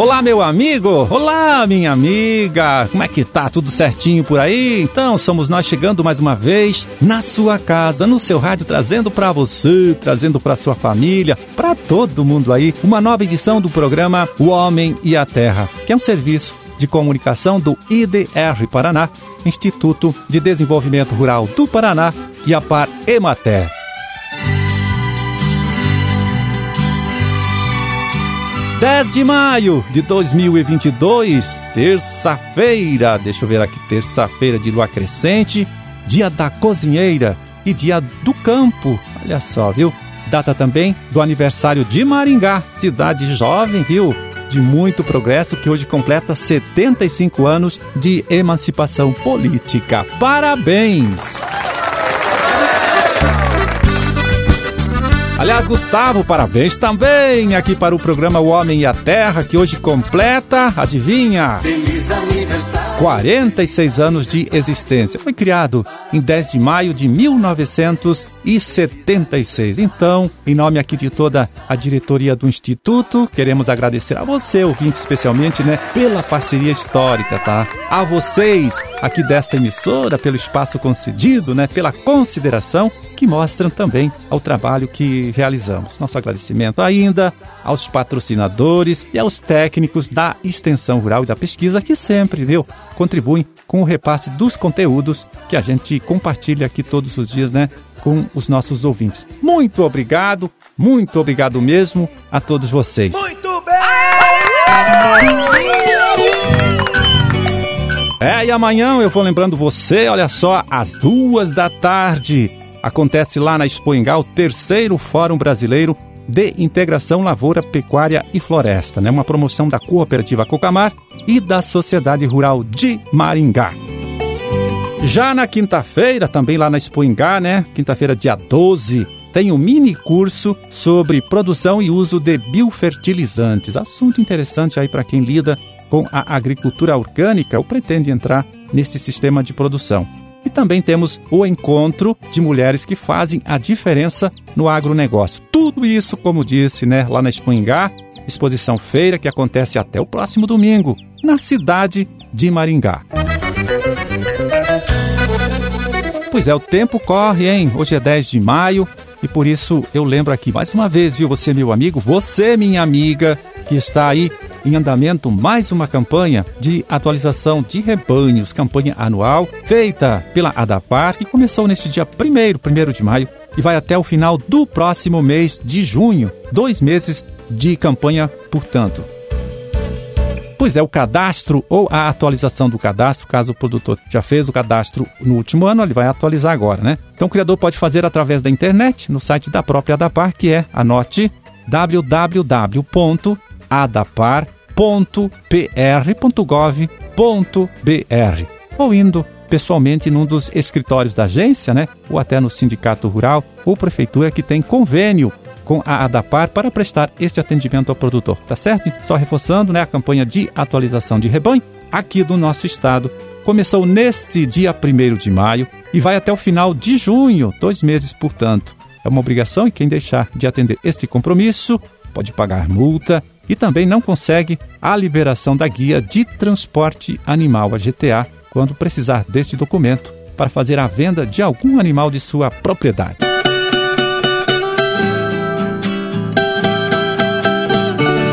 Olá, meu amigo! Olá, minha amiga! Como é que tá? Tudo certinho por aí? Então, somos nós chegando mais uma vez na sua casa, no seu rádio, trazendo para você, trazendo para sua família, para todo mundo aí, uma nova edição do programa O Homem e a Terra, que é um serviço de comunicação do IDR Paraná, Instituto de Desenvolvimento Rural do Paraná e a Par Emater. 10 de maio de 2022, terça-feira. Deixa eu ver aqui, terça-feira de lua crescente, dia da cozinheira e dia do campo. Olha só, viu? Data também do aniversário de Maringá, cidade jovem, viu? De muito progresso, que hoje completa 75 anos de emancipação política. Parabéns! Aliás, Gustavo, parabéns também aqui para o programa O Homem e a Terra, que hoje completa, adivinha? Feliz aniversário! 46 anos de existência. Foi criado em 10 de maio de 1976. Então, em nome aqui de toda a diretoria do Instituto, queremos agradecer a você, ouvinte, especialmente, né, pela parceria histórica, tá? A vocês aqui desta emissora, pelo espaço concedido, né, pela consideração que mostram também ao trabalho que realizamos. Nosso agradecimento ainda aos patrocinadores e aos técnicos da extensão rural e da pesquisa que sempre, viu, contribuem com o repasse dos conteúdos que a gente compartilha aqui todos os dias, né, com os nossos ouvintes. Muito obrigado, muito obrigado mesmo a todos vocês. Muito bem! É, e amanhã eu vou lembrando você, olha só, às duas da tarde, acontece lá na Expoingá o terceiro Fórum Brasileiro de Integração Lavoura, Pecuária e Floresta, né? Uma promoção da Cooperativa Cocamar e da Sociedade Rural de Maringá. Já na quinta-feira, também lá na Expoingá, né? Quinta-feira, dia 12, tem um mini curso sobre produção e uso de biofertilizantes. Assunto interessante aí para quem lida com a agricultura orgânica ou pretende entrar nesse sistema de produção. E também temos o encontro de mulheres que fazem a diferença no agronegócio. Tudo isso, como disse, né, lá na Espungá, exposição feira que acontece até o próximo domingo, na cidade de Maringá. Pois é, o tempo corre, hein? Hoje é 10 de maio e por isso eu lembro aqui mais uma vez, viu, você, meu amigo, você, minha amiga, que está aí em andamento mais uma campanha de atualização de rebanhos, campanha anual feita pela ADAPAR, que começou neste dia 1 1 de maio e vai até o final do próximo mês de junho. Dois meses de campanha, portanto. Pois é, o cadastro ou a atualização do cadastro, caso o produtor já fez o cadastro no último ano, ele vai atualizar agora, né? Então o criador pode fazer através da internet, no site da própria ADAPAR, que é, anote, www.adapar.pr.gov.br ou indo pessoalmente num dos escritórios da agência, né, ou até no sindicato rural ou prefeitura que tem convênio com a ADAPAR para prestar esse atendimento ao produtor, tá certo? Só reforçando, né, a campanha de atualização de rebanho aqui do nosso estado começou neste dia 1 de maio e vai até o final de junho, dois meses, portanto. É uma obrigação e quem deixar de atender este compromisso pode pagar multa e também não consegue a liberação da guia de transporte animal, a GTA, quando precisar deste documento para fazer a venda de algum animal de sua propriedade.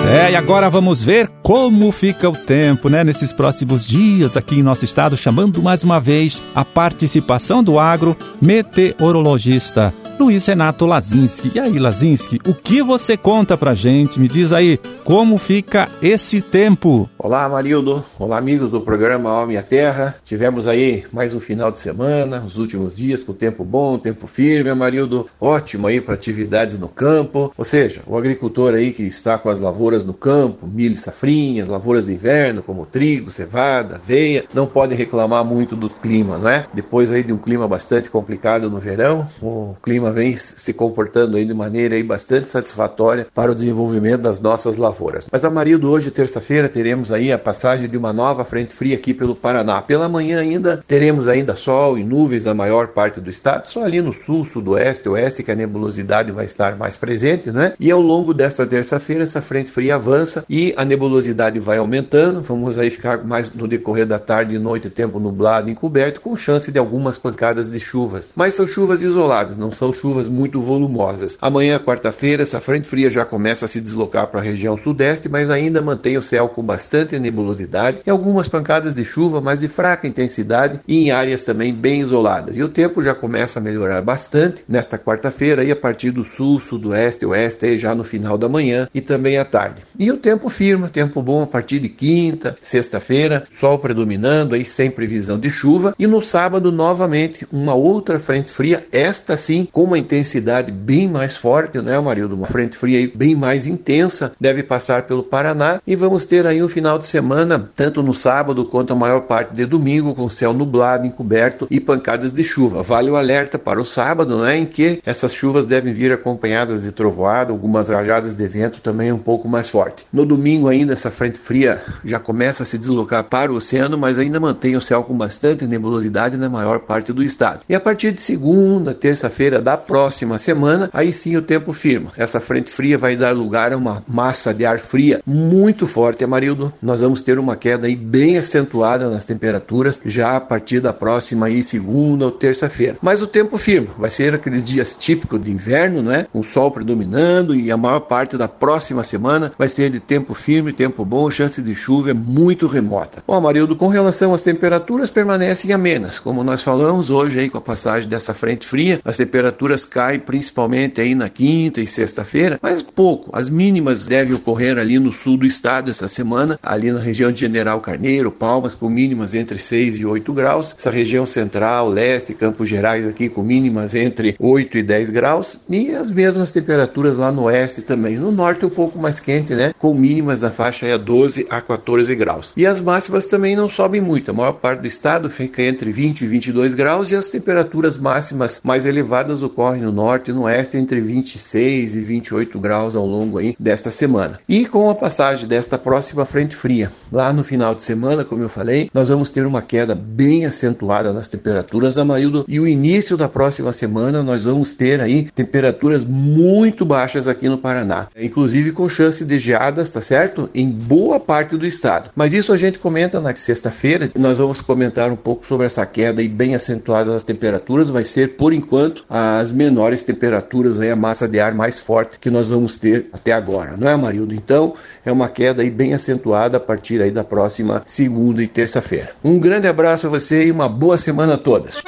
É, e agora vamos ver como fica o tempo, né, nesses próximos dias aqui em nosso estado, chamando mais uma vez a participação do agro meteorologista Luiz Renato Lazinski. E aí, Lazinski, o que você conta pra gente? Me diz aí, como fica esse tempo? Olá, Marildo. Olá, amigos do programa Homem à Terra. Tivemos aí mais um final de semana, os últimos dias com tempo bom, tempo firme, Marildo. Ótimo aí para atividades no campo. Ou seja, o agricultor aí que está com as lavouras no campo, milho, safrinhas, lavouras de inverno, como trigo, cevada, aveia, não pode reclamar muito do clima, não é? Depois aí de um clima bastante complicado no verão, o clima clima vem se comportando aí de maneira aí bastante satisfatória para o desenvolvimento das nossas lavouras. Mas, Amarildo, hoje, terça-feira, teremos aí a passagem de uma nova frente fria aqui pelo Paraná. Pela manhã ainda teremos ainda sol e nuvens na maior parte do estado, só ali no sul, sudoeste, oeste que a nebulosidade vai estar mais presente, né? E ao longo desta terça-feira essa frente fria avança e a nebulosidade vai aumentando. Vamos aí ficar mais no decorrer da tarde e noite tempo nublado, encoberto, com chance de algumas pancadas de chuvas. Mas são chuvas isoladas, não são chuvas muito volumosas. Amanhã, quarta-feira, essa frente fria já começa a se deslocar para a região sudeste, mas ainda mantém o céu com bastante nebulosidade e algumas pancadas de chuva, mas de fraca intensidade e em áreas também bem isoladas. E o tempo já começa a melhorar bastante nesta quarta-feira e a partir do sul, sudoeste, oeste, já no final da manhã e também à tarde. E o tempo firma, tempo bom a partir de quinta, sexta-feira, sol predominando aí sem previsão de chuva e no sábado novamente uma outra frente fria, esta sim com uma intensidade bem mais forte, né, Marildo? Uma frente fria bem mais intensa deve passar pelo Paraná e vamos ter aí um final de semana, tanto no sábado quanto a maior parte de domingo, com céu nublado, encoberto e pancadas de chuva. Vale o alerta para o sábado, né, em que essas chuvas devem vir acompanhadas de trovoada, algumas rajadas de vento também um pouco mais forte. No domingo ainda essa frente fria já começa a se deslocar para o oceano, mas ainda mantém o céu com bastante nebulosidade na maior parte do estado. E a partir de segunda, terça-feira próxima semana, aí sim o tempo firma. Essa frente fria vai dar lugar a uma massa de ar fria muito forte, Amarildo. Nós vamos ter uma queda aí bem acentuada nas temperaturas já a partir da próxima aí segunda ou terça-feira. Mas o tempo firma, vai ser aqueles dias típicos de inverno, né? Com o sol predominando e a maior parte da próxima semana vai ser de tempo firme, tempo bom, chance de chuva é muito remota. Bom, Amarildo, com relação às temperaturas permanecem amenas, como nós falamos hoje aí com a passagem dessa frente fria, as temperaturas caem principalmente aí na quinta e sexta-feira, mas pouco. As mínimas devem ocorrer ali no sul do estado essa semana, ali na região de General Carneiro, Palmas com mínimas entre 6 e 8 graus, essa região central, leste, Campos Gerais aqui com mínimas entre 8 e 10 graus e as mesmas temperaturas lá no oeste também. No norte um pouco mais quente, né? Com mínimas na faixa aí a 12 a 14 graus. E as máximas também não sobem muito. A maior parte do estado fica entre 20 e 22 graus e as temperaturas máximas mais elevadas ocorrem no norte e no oeste entre 26 e 28 graus ao longo aí desta semana. E com a passagem desta próxima frente fria, lá no final de semana, como eu falei, nós vamos ter uma queda bem acentuada nas temperaturas, Amarildo, e o início da próxima semana nós vamos ter aí temperaturas muito baixas aqui no Paraná, inclusive com chance de geadas, tá certo? Em boa parte do estado. Mas isso a gente comenta na sexta-feira, nós vamos comentar um pouco sobre essa queda aí bem acentuada das temperaturas, vai ser por enquanto as menores temperaturas aí, a massa de ar mais forte que nós vamos ter até agora, não é, Marildo? Então, é uma queda aí bem acentuada a partir aí da próxima segunda e terça-feira. Um grande abraço a você e uma boa semana a todas.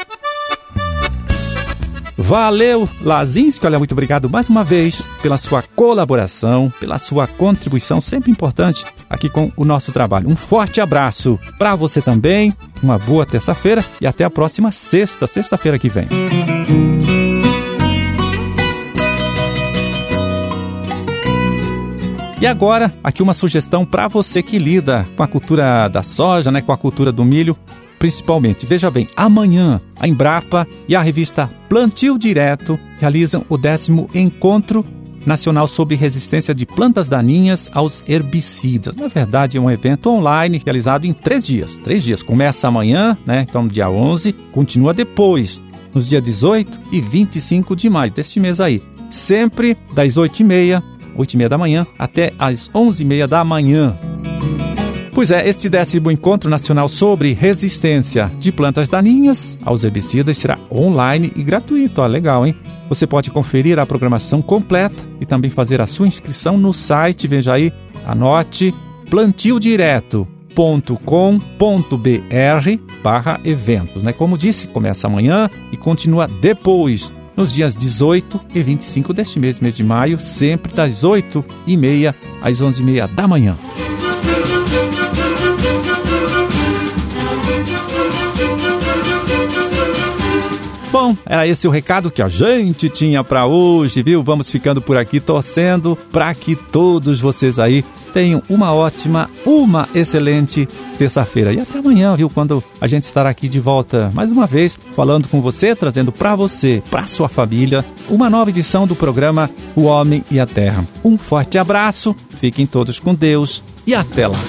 Valeu, Lazinski. Olha, muito obrigado mais uma vez pela sua colaboração, pela sua contribuição sempre importante aqui com o nosso trabalho. Um forte abraço para você também, uma boa terça-feira e até a próxima sexta, sexta-feira que vem. E agora, aqui uma sugestão para você que lida com a cultura da soja, né, com a cultura do milho principalmente. Veja bem, amanhã a Embrapa e a revista Plantio Direto realizam o décimo encontro nacional sobre resistência de plantas daninhas aos herbicidas. Na verdade, é um evento online realizado em três dias. Três dias. Começa amanhã, né? Então, dia 11, continua depois, nos dias 18 e 25 de maio deste mês aí. Sempre das 8h30, 8h30 da manhã, até às 11h30 da manhã. Pois é, este décimo encontro nacional sobre resistência de plantas daninhas aos herbicidas será online e gratuito. Ó, legal, hein? Você pode conferir a programação completa e também fazer a sua inscrição no site. Veja aí, anote plantiodireto.com.br barra eventos. Né? Como disse, começa amanhã e continua depois, nos dias 18 e 25 deste mês, mês de maio, sempre das 8h30 às 11h30 da manhã. Bom, era esse o recado que a gente tinha para hoje, viu? Vamos ficando por aqui torcendo para que todos vocês aí tenham uma ótima, uma excelente terça-feira. E até amanhã, viu? Quando a gente estará aqui de volta mais uma vez, falando com você, trazendo para você, para sua família, uma nova edição do programa O Homem e a Terra. Um forte abraço, fiquem todos com Deus e até lá.